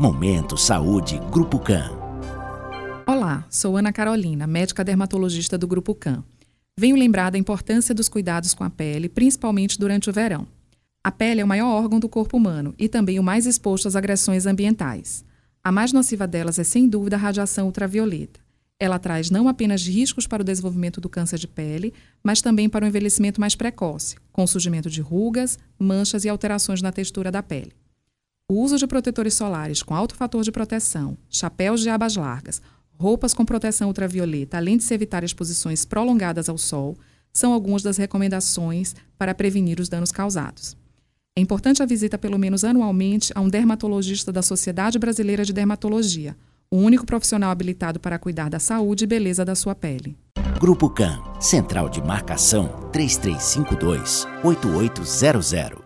Momento Saúde Grupo CAM. Olá, sou Ana Carolina, médica dermatologista do Grupo CAM. Venho lembrar da importância dos cuidados com a pele, principalmente durante o verão. A pele é o maior órgão do corpo humano e também o mais exposto às agressões ambientais. A mais nociva delas é, sem dúvida, a radiação ultravioleta. Ela traz não apenas riscos para o desenvolvimento do câncer de pele, mas também para o envelhecimento mais precoce, com surgimento de rugas, manchas e alterações na textura da pele. O uso de protetores solares com alto fator de proteção, chapéus de abas largas, roupas com proteção ultravioleta, além de se evitar exposições prolongadas ao sol, são algumas das recomendações para prevenir os danos causados. É importante a visita pelo menos anualmente a um dermatologista da Sociedade Brasileira de Dermatologia, o único profissional habilitado para cuidar da saúde e beleza da sua pele. Grupo CAN, Central de Marcação 3352 8800.